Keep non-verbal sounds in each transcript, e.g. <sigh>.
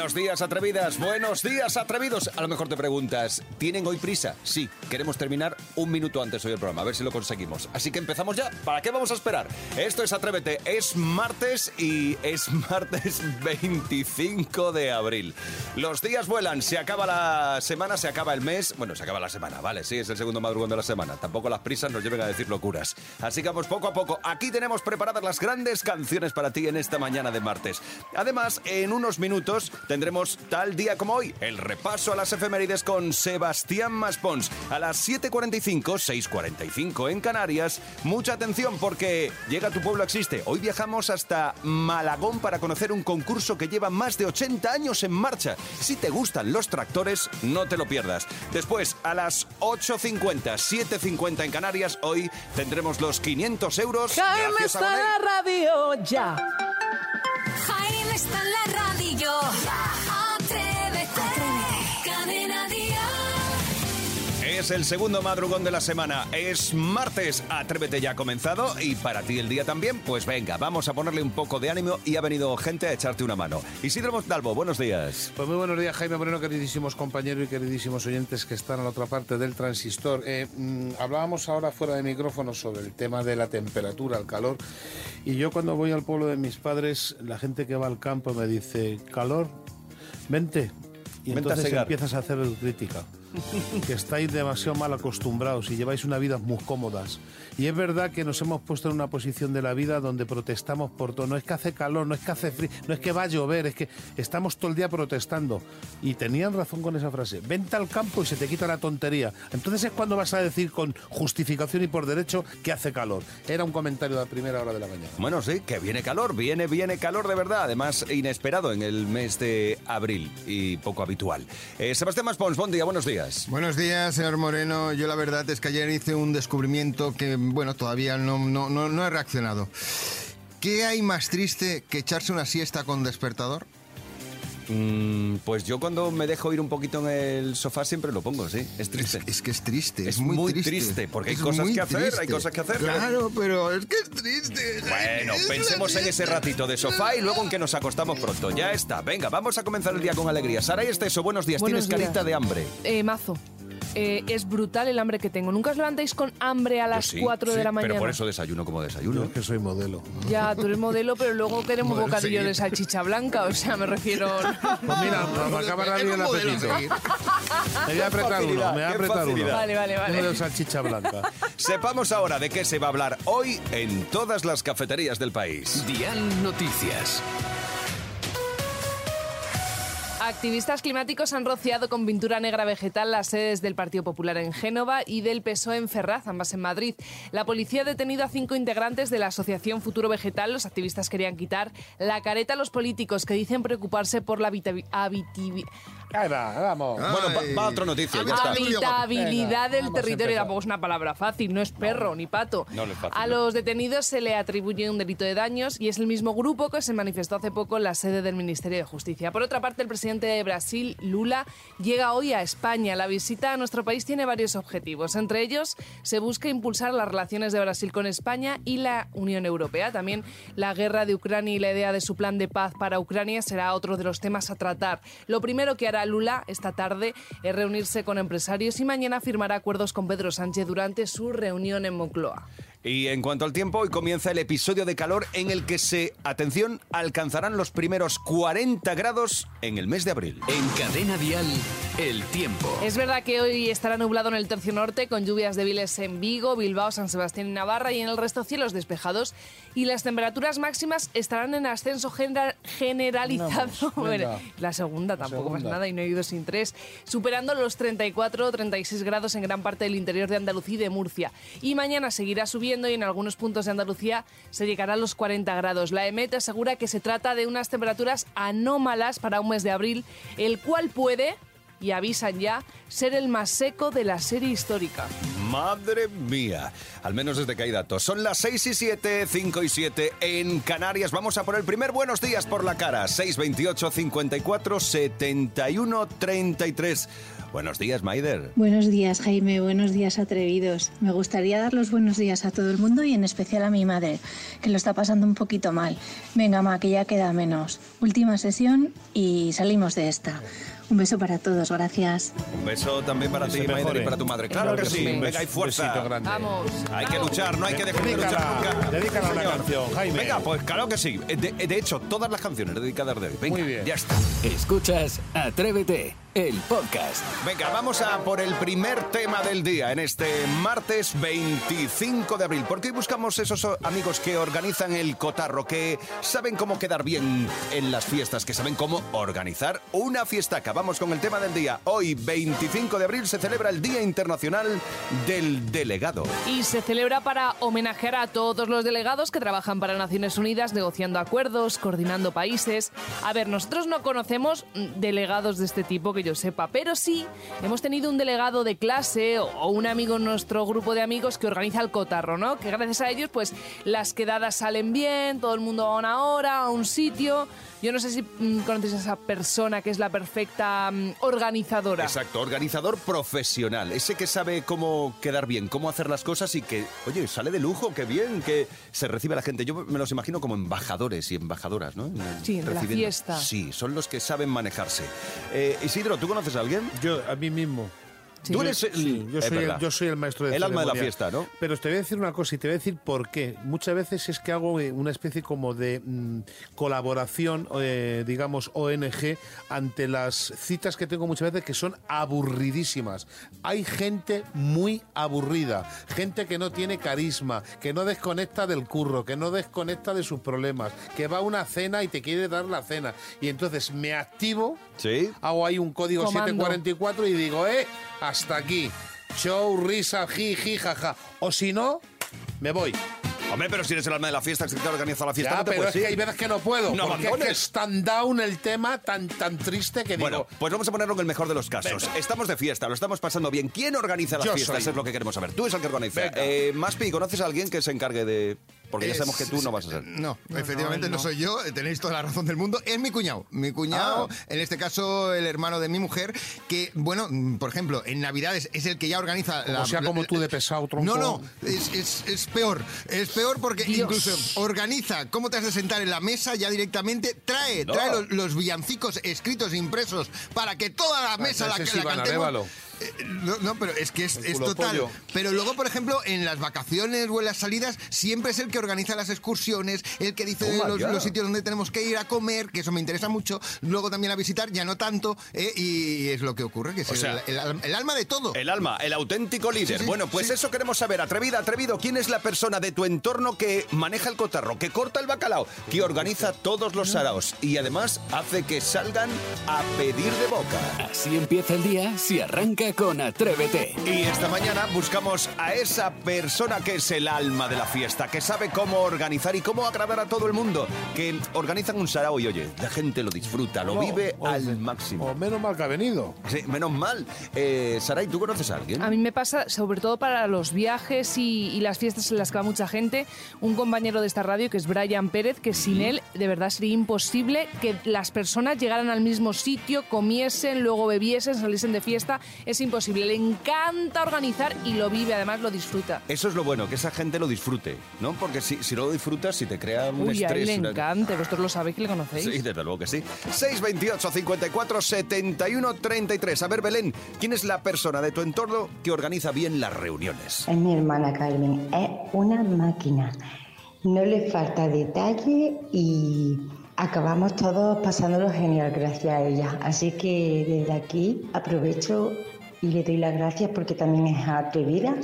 Buenos días, atrevidas. Buenos días, atrevidos. A lo mejor te preguntas, ¿tienen hoy prisa? Sí, queremos terminar un minuto antes hoy el programa, a ver si lo conseguimos. Así que empezamos ya. ¿Para qué vamos a esperar? Esto es Atrévete. Es martes y es <laughs> martes 25 de abril. Los días vuelan, se acaba la semana, se acaba el mes. Bueno, se acaba la semana, vale, sí, es el segundo madrugón de la semana. Tampoco las prisas nos lleven a decir locuras. Así que vamos poco a poco. Aquí tenemos preparadas las grandes canciones para ti en esta mañana de martes. Además, en unos minutos tendremos tal día como hoy el repaso a las efemérides con Sebastián Maspons a las 7.45, 6.45 en Canarias. Mucha atención porque llega Tu Pueblo Existe. Hoy viajamos hasta Malagón para conocer un concurso que lleva más de 80 años en marcha. Si te gustan los tractores, no te lo pierdas. Después, a las 8.50, 7.50 en Canarias, hoy tendremos los 500 euros. Jaime está en la radio ya. Jaime está en la Es el segundo madrugón de la semana. Es martes. Atrévete ya ha comenzado. Y para ti el día también. Pues venga, vamos a ponerle un poco de ánimo. Y ha venido gente a echarte una mano. Isidro Montalvo, buenos días. Pues muy buenos días, Jaime Moreno, queridísimos compañeros y queridísimos oyentes que están a la otra parte del transistor. Eh, mm, hablábamos ahora fuera de micrófono sobre el tema de la temperatura, el calor. Y yo cuando voy al pueblo de mis padres, la gente que va al campo me dice, calor, vente. Y Vente entonces empiezas a hacer crítica. Que estáis demasiado mal acostumbrados y lleváis una vida muy cómodas. Y es verdad que nos hemos puesto en una posición de la vida donde protestamos por todo. No es que hace calor, no es que hace frío, no es que va a llover, es que estamos todo el día protestando. Y tenían razón con esa frase. Vente al campo y se te quita la tontería. Entonces es cuando vas a decir con justificación y por derecho que hace calor. Era un comentario de primera hora de la mañana. Bueno, sí, que viene calor, viene, viene calor de verdad, además inesperado en el mes de abril y poco habitual. Eh, Sebastián Maspons, buen día, buenos días. Buenos días, señor Moreno. Yo la verdad es que ayer hice un descubrimiento que, bueno, todavía no, no, no, no he reaccionado. ¿Qué hay más triste que echarse una siesta con despertador? Mm, pues yo cuando me dejo ir un poquito en el sofá siempre lo pongo, sí, es triste. es que es triste, es, Es muy, muy triste. triste, porque hay Es cosas que hacer, hay cosas que hacer. Claro, pero es que es triste. Bueno, Es pensemos en ese ratito de sofá y luego en que nos acostamos pronto. Ya está, venga, vamos a comenzar el día con alegría. Sara y Esteso, buenos días, Buenos tienes carita días. de hambre. Eh, mazo. Eh, es brutal el hambre que tengo. ¿Nunca os levantáis con hambre a las Yo sí, 4 de la mañana? Pero por eso desayuno como Yo desayuno. es que soy modelo. Ya, tú eres modelo, pero luego queremos <laughs> Modelo bocadillo seguir. de salchicha blanca. O sea, me refiero... Pues mira, <laughs> me acaba de abrir un el apetito. Me voy a apretar uno, me voy a apretar uno. Vale, vale, vale. Uno de salchicha blanca. <laughs> Sepamos ahora de qué se va a hablar hoy en todas las cafeterías del país. Dial Noticias. Activistas climáticos han rociado con pintura negra vegetal las sedes del Partido Popular en Génova y del PSOE en Ferraz, ambas en Madrid. La policía ha detenido a cinco integrantes de la Asociación Futuro Vegetal. Los activistas querían quitar la careta a los políticos que dicen preocuparse por la habitabi- habitivi- Ahí va, vamos. Bueno, va, va otra noticia, ya está. habitabilidad del vamos a territorio. empezar. Tampoco es una palabra fácil, no es perro ni pato. no, no es fácil, a no. los detenidos se le atribuye un delito de daños y es el mismo grupo que se manifestó hace poco en la sede del Ministerio de Justicia. Por otra parte, el presidente de Brasil, Lula, llega hoy a España. La visita a nuestro país tiene varios objetivos. Entre ellos, se busca impulsar las relaciones de Brasil con España y la Unión Europea. También la guerra de Ucrania y la idea de su plan de paz para Ucrania será otro de los temas a tratar. Lo primero que hará Lula esta tarde es reunirse con empresarios y mañana firmará acuerdos con Pedro Sánchez durante su reunión en Moncloa. Y en cuanto al tiempo, hoy comienza el episodio de calor en el que se, atención, alcanzarán los primeros 40 grados en el mes de abril. En Cadena Dial, el tiempo. Es verdad que hoy estará nublado en el tercio norte con lluvias débiles en Vigo, Bilbao, San Sebastián y Navarra y en el resto cielos despejados y las temperaturas máximas estarán en ascenso genera- generalizado. Venga. Bueno, la segunda tampoco segunda. pasa nada y no he ido sin tres, superando los 34 o 36 grados en gran parte del interior de Andalucía y de Murcia. Y mañana seguirá subiendo y en algunos puntos de Andalucía se llegará a los 40 grados. La EMET asegura que se trata de unas temperaturas anómalas para un mes de abril, el cual puede y avisan ya ser el más seco de la serie histórica. Madre mía. Al menos desde que hay datos. Son las 6 y 7, 5 y 7 en Canarias. Vamos a por el primer buenos días por la cara. 628 54 71 33. Buenos días, Maider. Buenos días, Jaime. Buenos días, atrevidos. Me gustaría dar los buenos días a todo el mundo y en especial a mi madre, que lo está pasando un poquito mal. Venga, ma, que ya queda menos. Última sesión y salimos de esta. Un beso para todos, gracias. Un beso también para ti, Maider, y para tu madre. Claro que sí. Venga, hay fuerza. Vamos. Hay que luchar, no hay que dejar de luchar nunca. dedícala a una canción, Jaime. Venga, pues claro que sí. De, de hecho, todas las canciones dedicadas de hoy. Venga, Muy bien. ya está. Escuchas Atrévete, el podcast. Venga, vamos a por el primer tema del día en este martes 25 de abril. Porque hoy buscamos esos amigos que organizan el cotarro, que saben cómo quedar bien en las fiestas, que saben cómo organizar una fiestaca. Vamos con el tema del día. Hoy, 25 de abril, se celebra el Día Internacional del Delegado. Y se celebra para homenajear a todos los delegados que trabajan para Naciones Unidas negociando acuerdos, coordinando países. A ver, nosotros no conocemos delegados de este tipo que yo sepa, pero sí hemos tenido un delegado de clase o un amigo en nuestro grupo de amigos que organiza el cotarro, ¿no? Que gracias a ellos, pues las quedadas salen bien, todo el mundo a una hora, a un sitio. Yo no sé si mm, conoces a esa persona que es la perfecta mm, organizadora. Exacto, organizador profesional, ese que sabe cómo quedar bien, cómo hacer las cosas y que, oye, sale de lujo, qué bien, que se recibe a la gente. Yo me los imagino como embajadores y embajadoras, ¿no? Sí, de la fiesta. Sí, son los que saben manejarse. Eh, Isidro, ¿tú conoces a alguien? Yo, a mí mismo. Sí. Tú eres el, Sí, yo, soy el, verdad. yo soy el maestro de El alma de la fiesta, ¿no? Pero te voy a decir una cosa y te voy a decir por qué. Muchas veces es que hago eh, una especie como de mm, colaboración, eh, digamos, ONG, ante las citas que tengo muchas veces que son aburridísimas. Hay gente muy aburrida, gente que no tiene carisma, que no desconecta del curro, que no desconecta de sus problemas, que va a una cena y te quiere dar la cena. Y entonces me activo Sí. hago ahí un código Comando. 744 y digo, eh, hasta aquí. Show, risa, ji, ji, jaja. O si no, me voy. Hombre, pero si eres el alma de la fiesta, que te organiza la fiesta, Ya, no te pero es que hay veces que no puedo. No porque es que abandones. es tan down el tema, tan, tan triste que Bueno, digo... pues vamos a ponerlo en el mejor de los casos. Venga. Estamos de fiesta, lo estamos pasando bien. ¿Quién organiza las Yo fiestas? soy. Es lo que queremos saber. Tú eres el que organiza. Eh, Maspi, ¿conoces a alguien que se encargue de...? Porque ya sabemos que tú no vas a ser. No, efectivamente no. no. soy yo, eh, tenéis toda la razón del mundo. Es mi cuñado. Mi cuñado, Ah. en este caso el hermano de mi mujer, que, bueno, mm, por ejemplo, en Navidades es el que ya organiza la. O sea, como la- tú de pesado, tronco. No, no, es, es- es peor. Es peor porque Dios. incluso organiza cómo te has de sentar en la mesa ya directamente, trae, No. trae los, los villancicos escritos, impresos, para que toda la mesa la, la Iván cantemos. No, no, pero es que es, total. pollo. Pero luego, por ejemplo, en las vacaciones o en las salidas, siempre es el que organiza las excursiones, el que dice los, sitios donde tenemos que ir a comer, que eso me interesa mucho. Luego también a visitar, ya no tanto, eh, y es lo que ocurre, que es O el, sea, el alma- el alma de todo. El alma, el auténtico líder. Sí, sí, bueno, pues sí. eso queremos saber. Atrevida, atrevido, ¿quién es la persona de tu entorno que maneja el cotarro, que corta el bacalao, que organiza todos los saraos y además hace que salgan a pedir de boca? Así empieza el día si arranca con Atrévete. Y esta mañana buscamos a esa persona que es el alma de la fiesta, que sabe cómo organizar y cómo agradar a todo el mundo, que organizan un sarao y oye, la gente lo disfruta, lo No, vive o- al O máximo. menos mal que ha venido. Sí, menos mal. Eh, Saray, ¿tú conoces a alguien? A mí me pasa, sobre todo para los viajes y, y las fiestas en las que va mucha gente, un compañero de esta radio que es Brian Pérez, que sin él de verdad sería imposible que las personas llegaran al mismo sitio, comiesen, luego bebiesen, saliesen de fiesta. Es imposible. Le encanta organizar y lo vive, además lo disfruta. Eso es lo bueno, que esa gente lo disfrute, ¿no? Porque si, si no lo disfrutas, si te crea un Uy, a estrés... él le una- encanta. Vosotros lo sabéis que le conocéis. Sí, desde luego que sí. 628 54 71 33. A ver, Belén, ¿quién es la persona de tu entorno que organiza bien las reuniones? Es mi hermana Carmen, es una máquina. No le falta detalle y acabamos todos pasándolo genial gracias a ella. Así que desde aquí aprovecho y le doy las gracias porque también es atrevida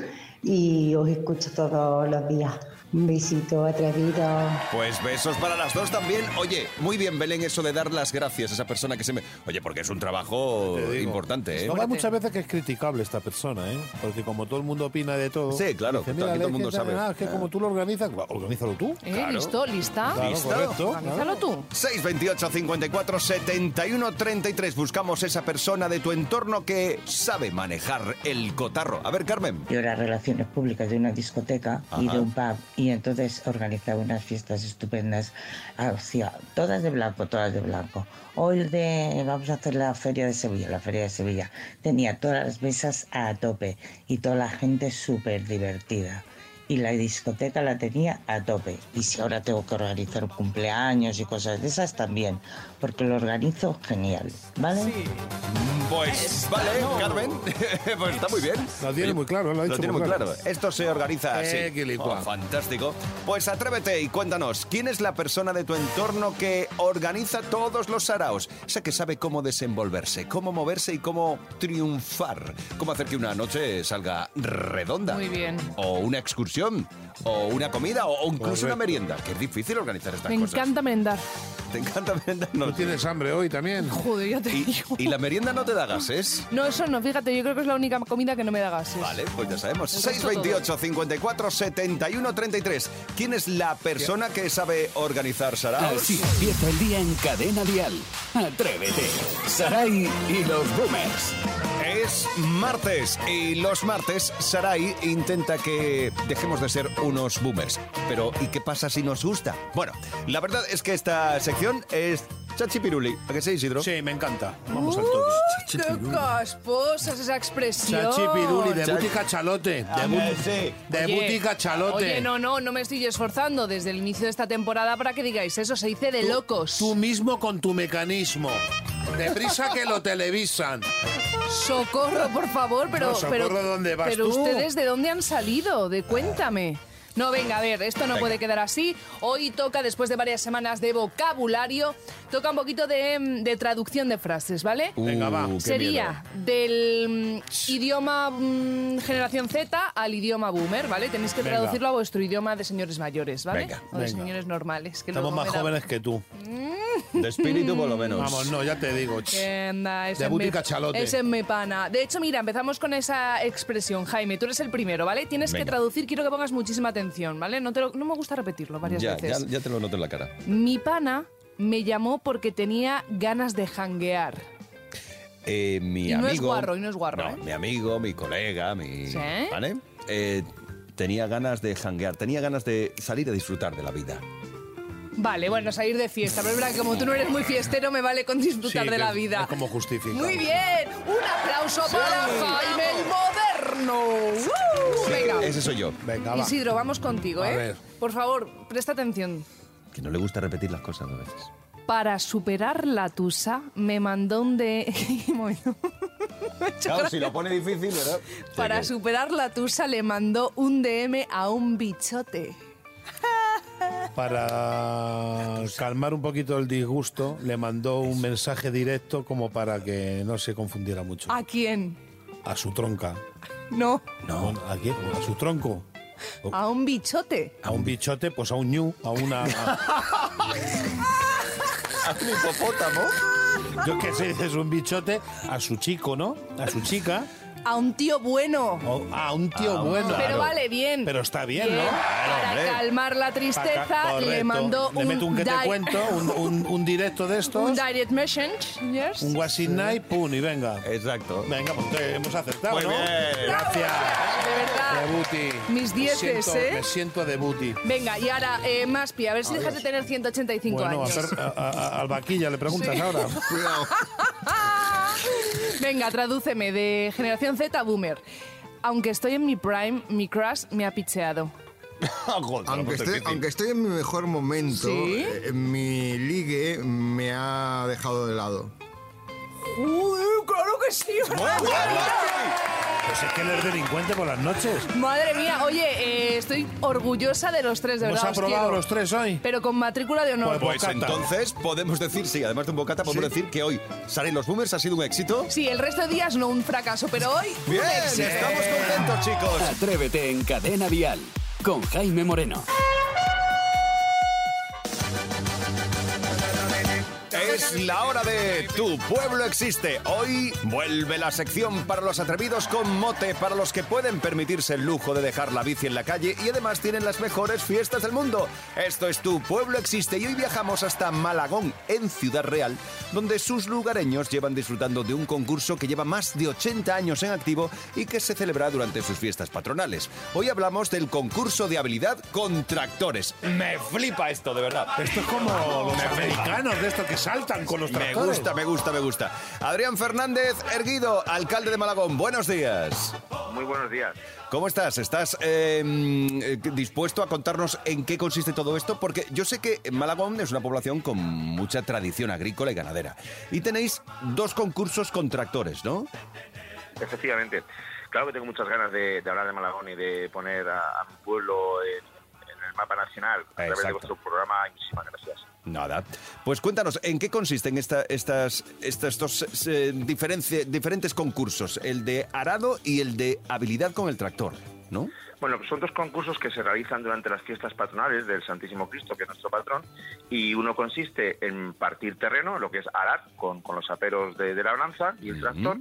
y os escucho todos los días. Un besito atrevido. Pues besos para las dos también. Oye, muy bien, Belén, eso de dar las gracias a esa persona que se me... Oye, porque es un trabajo importante, ¿eh? No, hay muchas veces que es criticable esta persona, ¿eh? Porque como todo el mundo opina de todo. Sí, claro, dice, aquí "Mira, todo el es mundo que, sabe". ah, es que como tú lo organizas, organízalo tú. ¿Eh? Claro. ¿Listo? ¿Lista? Claro, Listo. correcto. Organízalo tú. 628 54 71 33. Buscamos esa persona de tu entorno que sabe manejar el cotarro. A ver, Carmen. Yo era relaciones públicas de una discoteca y de un pub y entonces organizaba unas fiestas estupendas, hacía todas de blanco, todas de blanco. Hoy de vamos a hacer la feria de Sevilla, la feria de Sevilla. Tenía todas las mesas a tope y toda la gente súper divertida. Y la discoteca la tenía a tope. Y si ahora tengo que organizar cumpleaños y cosas de esas también, porque lo organizo genial, ¿vale? Pues vale, Carmen. <laughs> pues está muy bien. Lo tiene muy claro, lo ha dicho tiene muy claro. claro. Esto se organiza así. Eh. Oh, fantástico. Pues atrévete y cuéntanos, ¿quién es la persona de tu entorno que organiza todos los saraos? Esa que sabe cómo desenvolverse, cómo moverse y cómo triunfar. Cómo hacer que una noche salga redonda. Muy bien. O una excursión. O una comida. O, incluso una Correcto. merienda. Que es difícil organizar estas Me cosas. encanta merendar. <laughs> ¿Te encanta merendar? No. ¿Tú tienes hambre hoy también? Joder, ya te ¿Y, digo. y la merienda no te da gases? No, eso no, fíjate, yo creo que es la única comida que no me da gases. Vale, pues ya sabemos. El resto 628 54 71 33. ¿Quién es la persona que sabe organizar saraos? Así empieza el día en Cadena Dial. Atrévete. Saray y los Boomers. Es martes y los martes Sarai intenta que dejemos de ser unos boomers. Pero ¿y qué pasa si nos gusta? Bueno, la verdad es que esta sección es chachipiruli. ¿A que sí, Isidro? Sí, me encanta. Vamos al ¡Uy, toque. qué casposa es esa expresión! Chachi Piruli, de Chachi- Buti Cachalote. De, bu- sí. de Oye, Buti Cachalote. Oye, no, no, no me estoy esforzando desde el inicio de esta temporada para que digáis eso. Se dice de locos. Tú mismo con tu mecanismo. Deprisa que lo televisan. Socorro, por favor, pero... No, socorro, pero, ¿dónde vas pero tú? ustedes, ¿de dónde han salido? De cuéntame. No, venga, a ver, esto no Venga. puede quedar así. Hoy toca, después de varias semanas de vocabulario, toca un poquito de, mm, de traducción de frases, ¿vale? Venga, va. Uh, Sería del mm, idioma mm, generación Z al idioma boomer, ¿vale? Tenéis que Venga. traducirlo a vuestro idioma de señores mayores, ¿vale? Venga, o de venga. señores normales. Que Estamos más da- jóvenes que tú. miedo. De espíritu, por lo menos. Vamos, no, ya te digo. anda, De Buti Cachalote. Ese es mi pana. De hecho, mira, empezamos con esa expresión. Jaime, tú eres el primero, ¿vale? Tienes que traducir, quiero que pongas muchísima atención, ¿vale? No, te lo- no me gusta repetirlo varias Ya, ya, veces. ya te lo noto en la cara. Mi pana me llamó porque tenía ganas de janguear. Eh, mi Y no amigo. es guarro, y no es guarro, No, ¿eh? mi amigo, mi colega, mi. ¿Sí? ¿Vale? Eh, tenía ganas de janguear, tenía ganas de salir a disfrutar de la vida. Vale, bueno, salir de fiesta. Pero es verdad que como tú no eres muy fiestero, me vale con disfrutar Sí, de la vida. es como justifica. Muy bien. Un aplauso para Jaime el Moderno. ¡Uh! Venga. Ese soy yo. Venga, va. Isidro, vamos contigo, A ¿eh? ver. Por favor, presta atención. Que no le gusta repetir las cosas a veces. Para superar la tusa, me mandó un de... <laughs> Un momento. Claro, si lo pone difícil, ¿verdad? Para superar la tusa le mandó un DM a un bichote. Para calmar un poquito el disgusto, le mandó un mensaje directo como para que no se confundiera mucho. ¿A quién? A su tronca. No, No. ¿A quién? A su tronco. a un bichote. A un bichote, pues a un ñu, a una... <laughs> a- un hipopótamo. yo qué sé, dices un bichote, a su chico, ¿no? A su chica. A un tío bueno. o a un tío bueno. Pero Claro. vale, bien. Pero está bien, Bien. ¿no? Para hombre. calmar la tristeza, Paca- le correcto. mandó Le meto un que te di- cuento, un, un- un directo de estos, un direct message. Yes. un WhatsApp night, pum, y venga. Exacto. Venga, pues te- hemos acertado, Muy ¿no? bien. Gracias. De verdad. De Buti. Mis dieces, ¿eh? Me siento de Buti. Venga, y ahora, eh, Maspi, a ver si dejas de tener 185 Bueno, a años. per- a- a- al vaquilla le preguntas Sí. ahora. <laughs> Cuidado. Venga, tradúceme de generación Z a boomer. Aunque estoy en mi prime, mi crush me ha picheado. <laughs> Aunque estoy, aunque estoy en mi mejor momento, ¿Sí? eh, mi ligue me ha dejado de lado. ¡Uy, claro que sí! Pues es que él es delincuente por las noches. Madre mía, oye, eh, estoy orgullosa de los tres, de ¿Hemos verdad. os aprobado los tres hoy? Pero con matrícula de honor. Pues, Pues entonces podemos decir, sí, además de un bocata, podemos decir que hoy Sara y los Boomers ha sido un éxito. Sí, el resto de días no un fracaso, pero hoy Bien, un éxito. estamos contentos. chicos. Atrévete en Cadena Dial con Jaime Moreno. Es la hora de Tu pueblo existe. Hoy vuelve la sección para los atrevidos con mote, para los que pueden permitirse el lujo de dejar la bici en la calle y además tienen las mejores fiestas del mundo. Esto es Tu pueblo existe y hoy viajamos hasta Malagón, en Ciudad Real, donde sus lugareños llevan disfrutando de un concurso que lleva más de 80 años en activo y que se celebra durante sus fiestas patronales. Hoy hablamos del concurso de habilidad con tractores. Me flipa esto, de verdad. Esto es como los americanos de estos que saltan con los Me tractores. gusta, me gusta, me gusta. Adrián Fernández Erguido, alcalde de Malagón, buenos días. Muy buenos días. ¿Cómo estás? ¿Estás eh, mm, eh, dispuesto a contarnos en qué consiste todo esto? Porque yo sé que Malagón es una población con mucha tradición agrícola y ganadera. Y tenéis dos concursos con tractores, ¿no? Efectivamente. Claro que tengo muchas ganas de, de hablar de Malagón y de poner a, a mi pueblo en, mapa nacional a través de vuestro programa. Y muchísimas gracias. Nada. Pues cuéntanos, ¿en qué consisten esta, estas, estas, estos eh, diferentes concursos? El de arado y el de habilidad con el tractor, ¿no? Bueno, pues son dos concursos que se realizan durante las fiestas patronales del Santísimo Cristo, que es nuestro patrón, y uno consiste en partir terreno, lo que es arar, con, con los aperos de, de la labranza y el tractor.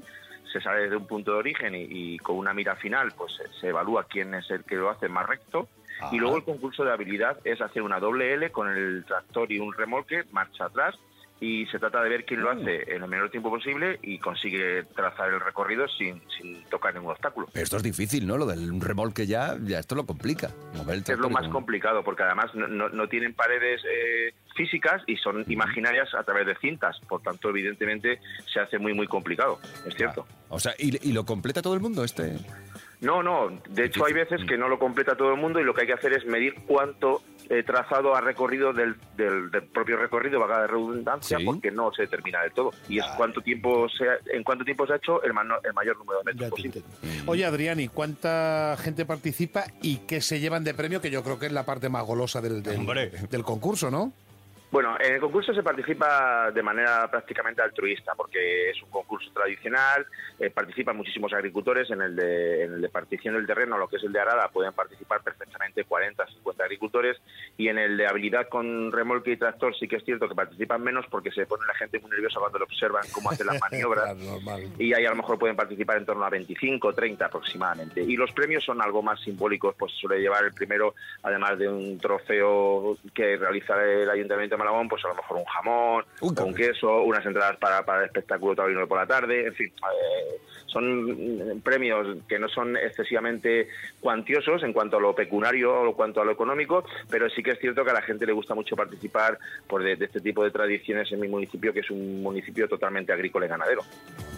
Se sale desde un punto de origen y, y con una mira final, pues se evalúa quién es el que lo hace más recto. Y luego el concurso de habilidad es hacer una doble L con el tractor y un remolque, marcha atrás, y se trata de ver quién lo hace en el menor tiempo posible y consigue trazar el recorrido sin, sin tocar ningún obstáculo. Esto es difícil, ¿no? Lo del remolque ya, ya esto lo complica. Mover el Es lo más complicado porque además no, no- no tienen paredes eh, físicas y son imaginarias a través de cintas. Por tanto, evidentemente, se hace muy, muy complicado. Es cierto. O sea, ¿y, y lo completa todo el mundo este? No, no. De hecho, hay veces que no lo completa todo el mundo y lo que hay que hacer es medir cuánto eh, trazado ha recorrido del, del- del propio recorrido, vaga de redundancia, Sí. porque no se termina del todo. Y es cuánto tiempo se ha- en cuánto tiempo se ha hecho el, mano- el mayor número de metros posible. Oye, Adrián, ¿y cuánta gente participa y qué se llevan de premio? Que yo creo que es la parte más golosa del, del concurso, ¿no? Bueno, en el concurso se participa de manera prácticamente altruista, porque es un concurso tradicional, eh, participan muchísimos agricultores, en el, de, en el de partición del terreno, lo que es el de arada, pueden participar perfectamente 40, 50 agricultores, y en el de habilidad con remolque y tractor sí que es cierto que participan menos porque se pone la gente muy nerviosa cuando lo observan cómo hacen las <laughs> maniobras. Claro, y ahí a lo mejor pueden participar en torno a 25, 30 aproximadamente. Y los premios son algo más simbólicos, pues suele llevar el primero, además de un trofeo que realiza el Ayuntamiento de Malagón, pues a lo mejor un jamón, Un un queso, unas entradas para, para el espectáculo taurino por la tarde, en fin, eh, son mm, premios que no son excesivamente cuantiosos en cuanto a lo pecuniario o en cuanto a lo económico, pero sí que es cierto que a la gente le gusta mucho participar por de, de este tipo de tradiciones en mi municipio, que es un municipio totalmente agrícola y ganadero.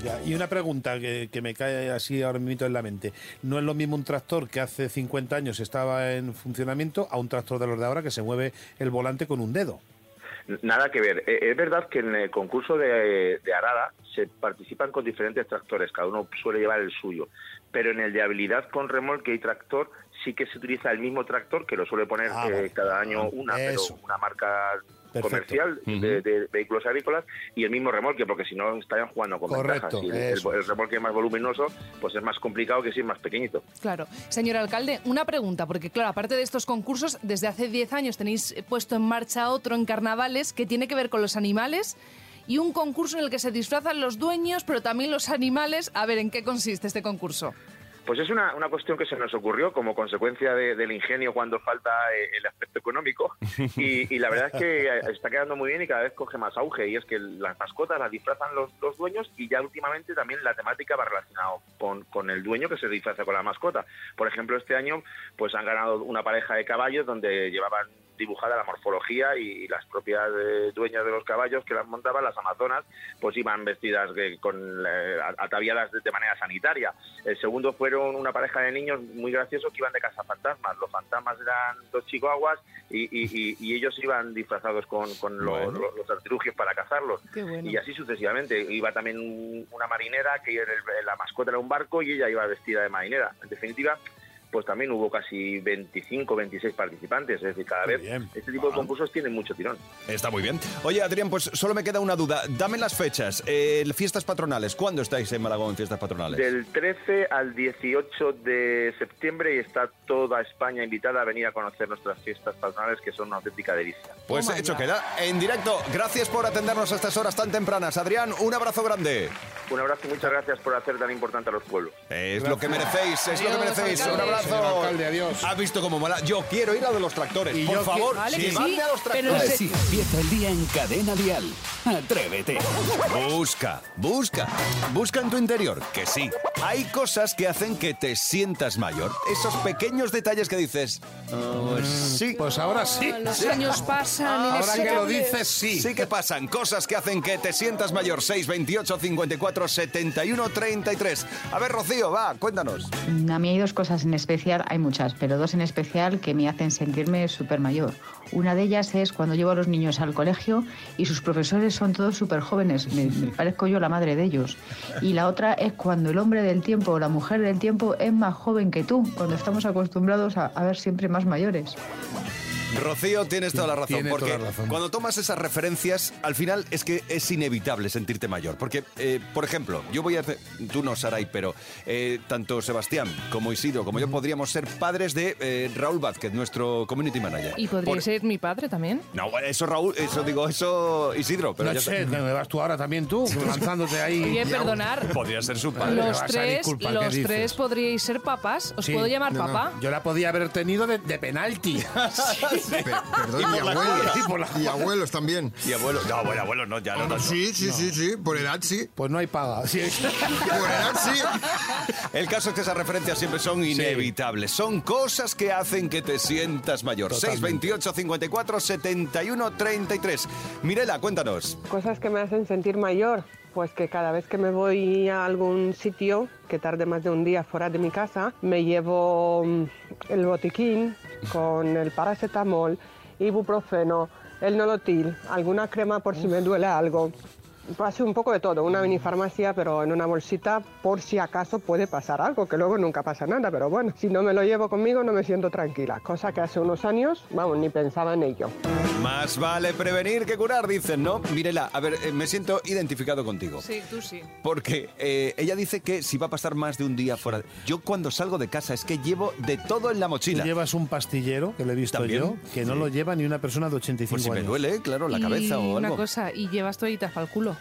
Ya, Y una pregunta que, que me cae así ahora mismo en la mente. No es lo mismo un tractor que hace 50 años estaba en funcionamiento a un tractor de los de ahora que se mueve el volante con un dedo. Nada que ver. Eh, Es verdad que en el concurso de, de Arada se participan con diferentes tractores, cada uno suele llevar el suyo, pero en el de habilidad con remolque y tractor sí que se utiliza el mismo tractor que lo suele poner Ah, eh, cada año una, Eso. pero una marca Perfecto. comercial de, de vehículos agrícolas y el mismo remolque, porque si no estarían jugando con Correcto, ventajas. El, el- el remolque más voluminoso, pues es más complicado que si es más pequeñito. Claro. Señor alcalde, una pregunta, porque claro, aparte de estos concursos, desde hace 10 años tenéis puesto en marcha otro en carnavales que tiene que ver con los animales y un concurso en el que se disfrazan los dueños, pero también los animales. A ver, ¿en qué consiste este concurso? Pues es una, una cuestión que se nos ocurrió como consecuencia de- del ingenio cuando falta eh, el aspecto económico <laughs> y, y la verdad es que eh, está quedando muy bien y cada vez coge más auge y es que las mascotas las disfrazan los, los dueños y ya últimamente también la temática va relacionada con, con el dueño que se disfraza con la mascota. Por ejemplo, este año pues han ganado una pareja de caballos donde llevaban dibujada la morfología y, las propias eh, dueñas de los caballos que las montaban, las amazonas, pues iban vestidas de- con eh, ataviadas de, de manera sanitaria. El segundo fueron una pareja de niños muy graciosos que iban de cazafantasmas. Los fantasmas eran dos chihuahuas y, y- y- y ellos iban disfrazados con, con lo- Bueno. lo- los artilugios para cazarlos. Bueno. Y así sucesivamente. Iba también un- una marinera que era el- la mascota era un barco y ella iba vestida de marinera. En definitiva, pues también hubo casi 25, 26 participantes. Es decir, cada vez este tipo de concursos tienen mucho tirón. Está muy bien. Oye, Adrián, pues solo me queda una duda. Dame las fechas. Eh, fiestas patronales. ¿Cuándo estáis en Malagón en fiestas patronales? Del 13 al 18 de septiembre y está toda España invitada a venir a conocer nuestras fiestas patronales que son una auténtica delicia. Pues hecho queda. En directo, gracias por atendernos a estas horas tan tempranas. Adrián, un abrazo grande. Un abrazo y muchas gracias por hacer tan importante a los pueblos. Es lo que merecéis, es lo que merecéis. Un abrazo. Señor alcalde, adiós. ¿Has visto cómo mola? Yo quiero ir a de los tractores. Por yo favor, Vale, que llevadme sí, a los pero tractores. Así empieza el día en Cadena Dial. Atrévete. Busca, busca, busca en tu interior, que sí. Hay cosas que hacen que te sientas mayor. Esos pequeños detalles que dices, "Oh, pues sí. Pues ahora sí. Los años pasan. Ahora que lo dices, sí. Sí que pasan cosas que hacen que te sientas mayor. 628 54 71 33. A ver, Rocío, va, cuéntanos. A mí hay dos cosas en especial, hay muchas, pero dos en especial que me hacen sentirme súper mayor. Una de ellas es cuando llevo a los niños al colegio y sus profesores son todos súper jóvenes, me, me <laughs> parezco yo la madre de ellos. Y la otra es cuando el hombre del tiempo o la mujer del tiempo es más joven que tú, cuando estamos acostumbrados a, a ver siempre más mayores. Rocío, tienes toda la razón. Tiene porque toda la razón. cuando tomas esas referencias, al final es que es inevitable sentirte mayor. Porque, eh, por ejemplo, yo voy a hacer. Tú no, Saray, pero eh, tanto Sebastián como Isidro, como yo, podríamos ser padres de eh, Raúl Vázquez, nuestro community manager. ¿Y podría Por- ser mi padre también? No, eso Raúl, eso digo, eso Isidro, pero no ya sé, está. ¿me vas tú ahora también tú? <laughs> Lanzándote ahí. Oye, perdonar. Podría ser su padre. Los tres, disculpar, ¿qué los tres podríais ser papás. ¿Os Sí. puedo llamar No, no. papá? Yo la podía haber tenido de, de penalti. <laughs> Pe- perdón, y, abuelos. Y abuelos también. Y abuelo, no, bueno, abuelo, no, ya no. Sí, sí, sí, sí. Por edad sí. Pues no hay paga. Sí. <laughs> Por edad sí. El caso es que esas referencias siempre son inevitables. Son cosas que hacen que te sientas mayor. Totalmente. 628 54 71 33. Mirela, cuéntanos. Cosas que me hacen sentir mayor, pues que cada vez que me voy a algún sitio que tarde más de un día fuera de mi casa, me llevo mm, el botiquín con el paracetamol, ibuprofeno, el nolotil, alguna crema por si me duele algo. Hace un poco de todo, una mini farmacia, pero en una bolsita por si acaso puede pasar algo, que luego nunca pasa nada, pero bueno, si no me lo llevo conmigo no me siento tranquila, cosa que hace unos años, vamos, ni pensaba en ello. Más vale prevenir que curar, dicen, ¿no? Mirela, a ver, eh, me siento identificado contigo. Sí, tú sí. Porque eh, ella dice que si va a pasar más de un día fuera. Yo cuando salgo de casa es que llevo de todo en la Tú mochila. llevas un pastillero, que lo he visto También, yo, que no lo lleva ni una persona de 85 Pues si me años. duele, claro, la y cabeza o una algo. cosa, y llevas toallitas para el culo.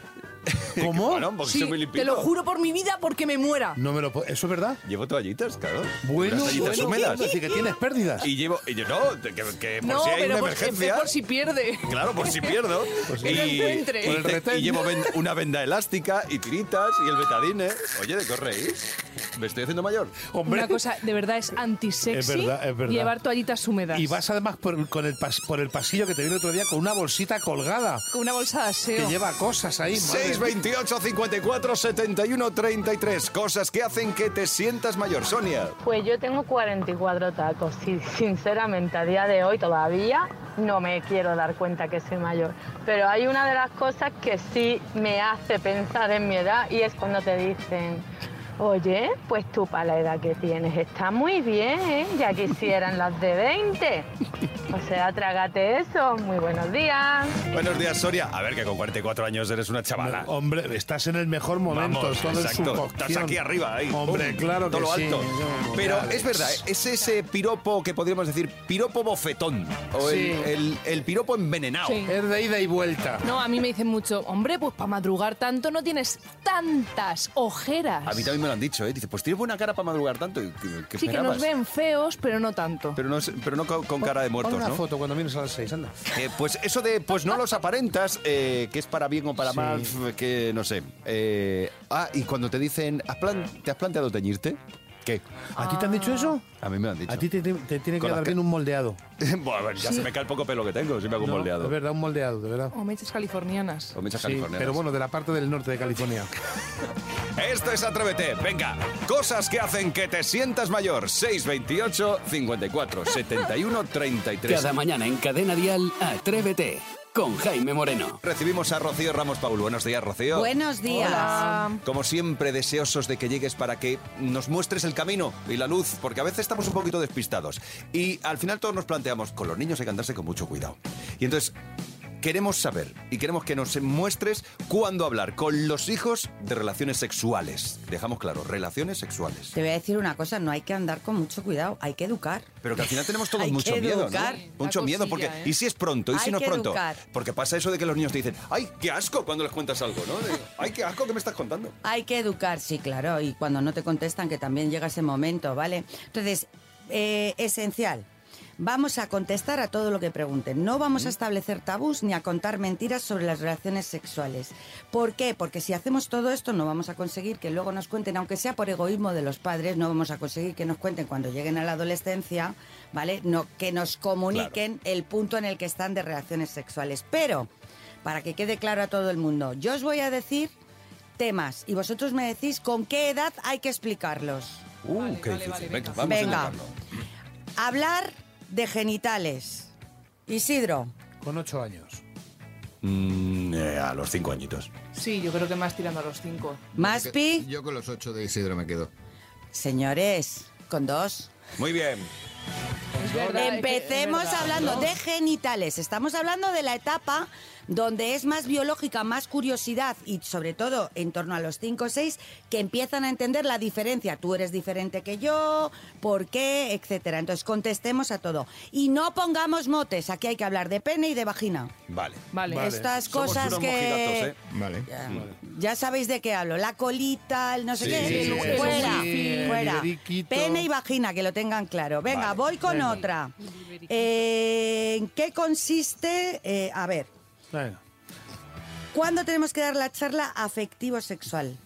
<laughs> ¿Cómo? Bueno, Sí, te lo juro por mi vida porque me muera. No me lo po- ¿Eso es verdad? Llevo toallitas, claro. Bueno, Unas toallitas bueno, húmedas. Es decir, que tienes pérdidas. Y llevo, y yo no, que, que por no, si hay pero una por, emergencia. por si pierde. Claro, por si pierdo. <laughs> Que lo encuentre. y, Por el te- retén. y llevo ven- una venda elástica y tiritas y el betadine. Oye, ¿de qué os reís? ¿Me estoy haciendo mayor? Hombre. Una cosa, de verdad, es antisexy Es verdad, es verdad. llevar toallitas húmedas. Y vas además por, con el pas- por el pasillo que te vi el otro día con una bolsita colgada con una bolsa de aseo. que lleva cosas ahí. madre. 628 54 71 33. Cosas que hacen que te sientas mayor. Sonia. Pues yo tengo 44 tacos y sinceramente a día de hoy todavía no me quiero dar cuenta que soy mayor. Pero hay una de las cosas que sí me hace pensar en mi edad y es cuando te dicen, oye, pues tú para la edad que tienes está muy bien, ¿eh? ya quisieran las de 20. O sea, trágate eso. Muy buenos días. Buenos días, Sonia. A ver, que con 44 años eres una chavala. Hombre, estás en el mejor momento. Vamos, todo exacto. Estás aquí arriba, ahí. Hombre, claro que todo lo sí. alto. Pero es verdad, es ese piropo que podríamos decir piropo bofetón. O Sí. el, el- el piropo envenenado. Sí. Es de ida y vuelta. No, a mí me dicen mucho, hombre, pues para madrugar tanto no tienes tantas ojeras. A mí también me lo han dicho, ¿eh? Dice, pues tienes buena cara para madrugar tanto. ¿Qué, qué sí, que nos ven feos, pero no tanto. Pero no, pero no con, con cara de Pon muertos, una ¿no? foto cuando vienes a las seis, anda. Eh, pues eso de, pues no los aparentas, eh, que es para bien o para Sí. mal, que no sé. Eh, ah, y cuando te dicen, ¿has plan- ¿te has planteado teñirte? ¿Qué? ¿A ti te han dicho eso? A mí me han dicho. A ti te, te- te tiene que Con las dar bien un moldeado. <laughs> bueno, a ver, ya se me cae el poco pelo que tengo, si me hago un No, moldeado. Es verdad, un moldeado, de verdad. O mechas californianas. O mechas Sí, californianas. pero bueno, de la parte del norte de California. <laughs> Esto es Atrévete. Venga, cosas que hacen que te sientas mayor. 628 54 71 33. Cada mañana en Cadena Dial, Atrévete con Jaime Moreno. Recibimos a Rocío Ramos Paul. Buenos días, Rocío. Buenos días. Hola. Como siempre, deseosos de que llegues para que nos muestres el camino y la luz, porque a veces estamos un poquito despistados. Y al final todos nos planteamos, con los niños hay que andarse con mucho cuidado. Y entonces, queremos saber y queremos que nos muestres cuándo hablar con los hijos de relaciones sexuales. Dejamos claro, relaciones sexuales. Te voy a decir una cosa, no hay que andar con mucho cuidado, hay que educar. Pero que al final tenemos todos <laughs> Hay mucho que miedo, educar. ¿no? Mucho La miedo, cosilla, porque ¿eh? ¿y si es pronto? ¿Y si Hay no es que pronto? educar. Porque pasa eso de que los niños te dicen, ¡ay, qué asco! cuando les cuentas algo, ¿no? De, ¡ay, qué asco que me estás contando! Hay que educar, sí, claro, y cuando no te contestan, que también llega ese momento, ¿vale? Entonces, eh, esencial. Vamos a contestar a todo lo que pregunten. No vamos a establecer tabús ni a contar mentiras sobre las relaciones sexuales. ¿Por qué? Porque si hacemos todo esto no vamos a conseguir que luego nos cuenten, aunque sea por egoísmo de los padres, no vamos a conseguir que nos cuenten cuando lleguen a la adolescencia, ¿vale? No, que nos comuniquen el punto en el que están de relaciones sexuales. Pero, para que quede claro a todo el mundo, yo os voy a decir temas y vosotros me decís con qué edad hay que explicarlos. ¡Uh, qué difícil! venga, vamos Venga. a intentarlo. Hablar de genitales. Isidro, Con ocho años. Mm, eh, a los cinco añitos. Sí, yo creo que más tirando a los cinco. Maspi, Yo con los ocho de Isidro me quedo. señores, con dos. Muy bien. Empecemos hablando ¿no? de genitales. Estamos hablando de la etapa donde es más biológica, más curiosidad y sobre todo en torno a los 5 o 6 que empiezan a entender la diferencia. Tú eres diferente que yo, por qué, etcétera. Entonces contestemos a todo. Y no pongamos motes. Aquí hay que hablar de pene y de vagina. Vale. Vale. Estas Somos cosas unos que... ¿eh? Vale. Ya, ya sabéis de qué hablo. La colita, el no sé Sí, qué. sí, sí, sí, fuera, fuera. Pene y vagina, que lo tengan claro. Venga, Vale, voy con venga. otra. Eh, ¿En qué consiste? eh, a ver, ¿cuándo tenemos que dar la charla afectivo-sexual?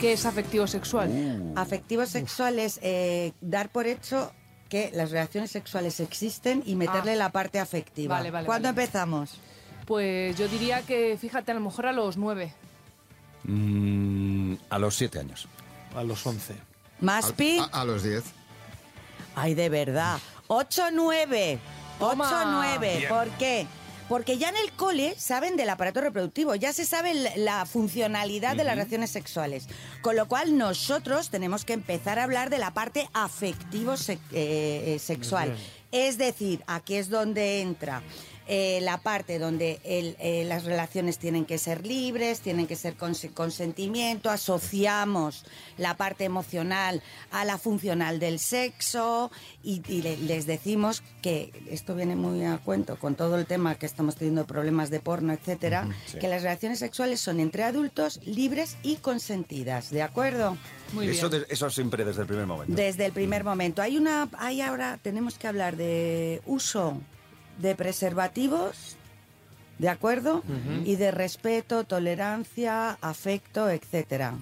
¿Qué es afectivo sexual? Uh. Afectivo-sexual es eh, dar por hecho que las relaciones sexuales existen y meterle Ah. la parte afectiva. Vale, vale, ¿Cuándo vale. empezamos? Pues yo diría que, fíjate, a lo mejor a los nueve. Mm, a los siete años. A los once. ¿Maspi? A, a los diez. Ay, de verdad. 8-9. Toma. 8-9. ¿Por qué? Porque ya en el cole saben del aparato reproductivo, ya se sabe la funcionalidad de las relaciones sexuales. Con lo cual nosotros tenemos que empezar a hablar de la parte afectivo-sexual. Es decir, aquí es donde entra eh, la parte donde el- eh, las relaciones tienen que ser libres, tienen que ser con consentimiento, asociamos la parte emocional a la funcional del sexo y, y le- les decimos que esto viene muy a cuento con todo el tema que estamos teniendo problemas de porno, etcétera, sí. que las relaciones sexuales son entre adultos libres y consentidas, ¿de acuerdo? Muy bien. Eso, de- eso siempre desde el primer momento. Desde el primer momento. Hay una, hay ahora, tenemos que hablar de uso de preservativos, ¿de acuerdo? Y de respeto, tolerancia, afecto, etcétera.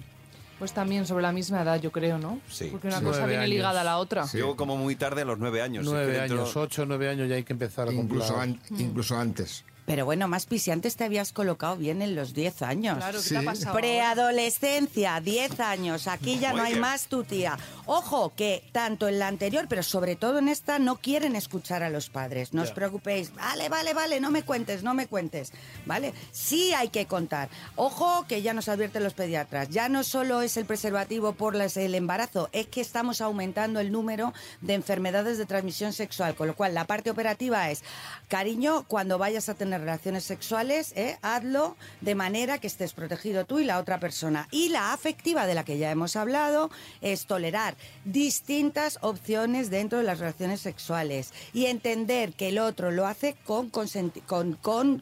Pues también sobre la misma edad, yo creo, ¿no? Sí. Porque una Sí. cosa Nueve viene años. ligada a la otra. Yo como muy tarde a los nueve años. Es que Nueve dentro- años, ocho, nueve años ya hay que empezar a Incluso, comprar. an- incluso antes. Pero bueno, más si antes te habías colocado bien en los 10 años. Claro, ¿qué Sí. te ha pasado? Preadolescencia, 10 años. Aquí ya Muy no hay bien. más tu tía. Ojo, que tanto en la anterior, pero sobre todo en esta, no quieren escuchar a los padres. No os preocupéis. Vale, vale, vale, no me cuentes, no me cuentes. ¿Vale? Sí hay que contar. Ojo, que ya nos advierten los pediatras. Ya no solo es el preservativo por las- el embarazo, es que estamos aumentando el número de enfermedades de transmisión sexual. Con lo cual, la parte operativa es, cariño, cuando vayas a tener relaciones sexuales, ¿eh? hazlo de manera que estés protegido tú y la otra persona. Y la afectiva, de la que ya hemos hablado, es tolerar distintas opciones dentro de las relaciones sexuales y entender que el otro lo hace con, con, con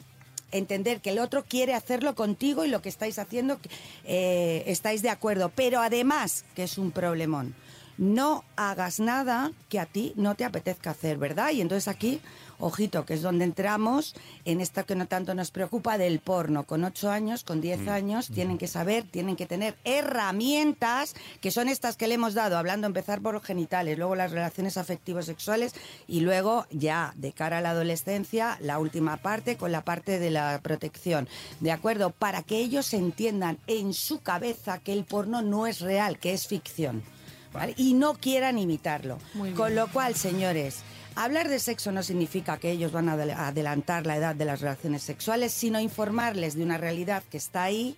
entender que el otro quiere hacerlo contigo y lo que estáis haciendo eh, estáis de acuerdo. Pero además, que es un problemón, no hagas nada que a ti no te apetezca hacer, ¿verdad? Y entonces aquí, ojito, que es donde entramos en esto que no tanto nos preocupa del porno. Con 8 años, con 10 años, tienen que saber, tienen que tener herramientas, que son estas que le hemos dado, hablando, empezar por los genitales, luego las relaciones afectivos sexuales y luego ya de cara a la adolescencia, la última parte con la parte de la protección. ¿De acuerdo? Para que ellos entiendan en su cabeza que el porno no es real, que es ficción. ¿Vale? Y no quieran imitarlo. Muy bien. Con lo cual, señores, Hablar de sexo no significa que ellos van a adelantar la edad de las relaciones sexuales, sino informarles de una realidad que está ahí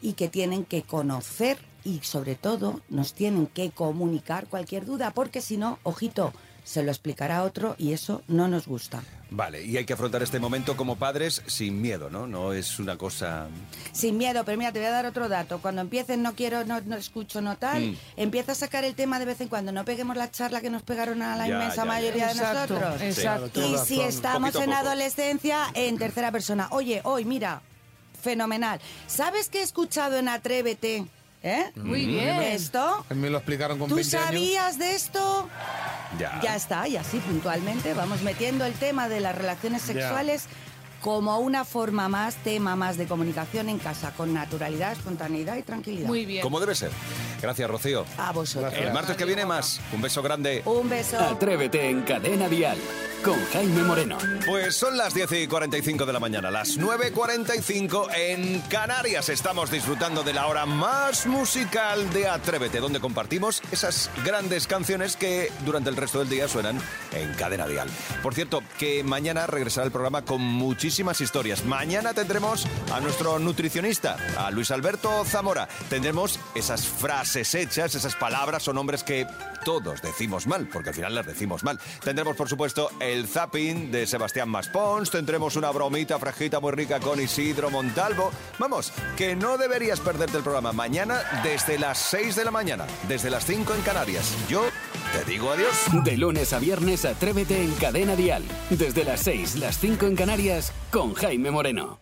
y que tienen que conocer y sobre todo nos tienen que comunicar cualquier duda, porque si no, ojito, se lo explicará otro y eso no nos gusta. Vale, y hay que afrontar este momento como padres sin miedo, ¿no? No es una cosa... Sin miedo, pero mira, te voy a dar otro dato. Cuando empiecen no quiero, no, no escucho, no tal, Mm. empieza a sacar el tema de vez en cuando. No peguemos la charla que nos pegaron a la Ya, inmensa ya, ya. mayoría de Exacto, nosotros. exacto. Y si estamos a en adolescencia, en tercera persona. Oye, hoy, mira, fenomenal. ¿Sabes qué he escuchado en Atrévete? ¿Eh? Muy bien. ¿Esto? Me lo explicaron con ¿Tú 20 años. sabías de esto? Ya. Ya está, y así puntualmente vamos metiendo el tema de las relaciones Ya. sexuales como una forma más, tema más de comunicación en casa, con naturalidad, espontaneidad y tranquilidad. Muy bien. Como debe ser. Gracias, Rocío. A vosotros. El martes que viene más. Un beso grande. Un beso. Atrévete en Cadena Dial con Jaime Moreno. Pues son las 10 y 45 de la mañana, las 9.45 en Canarias. Estamos disfrutando de la hora más musical de Atrévete, donde compartimos esas grandes canciones que durante el resto del día suenan en Cadena Dial. Por cierto, que mañana regresará el programa con muchísimas historias. Mañana tendremos a nuestro nutricionista, a Luis Alberto Zamora. Tendremos esas frases hechas, esas palabras o nombres que todos decimos mal, porque al final las decimos mal. Tendremos, por supuesto, el zapping de Sebastián Maspons, tendremos una bromita frajita muy rica con Isidro Montalvo. Vamos, que no deberías perderte el programa mañana desde las 6 de la mañana, desde las 5 en Canarias. Yo te digo adiós. De lunes a viernes, Atrévete en Cadena Dial. Desde las 6, las 5 en Canarias, con Jaime Moreno.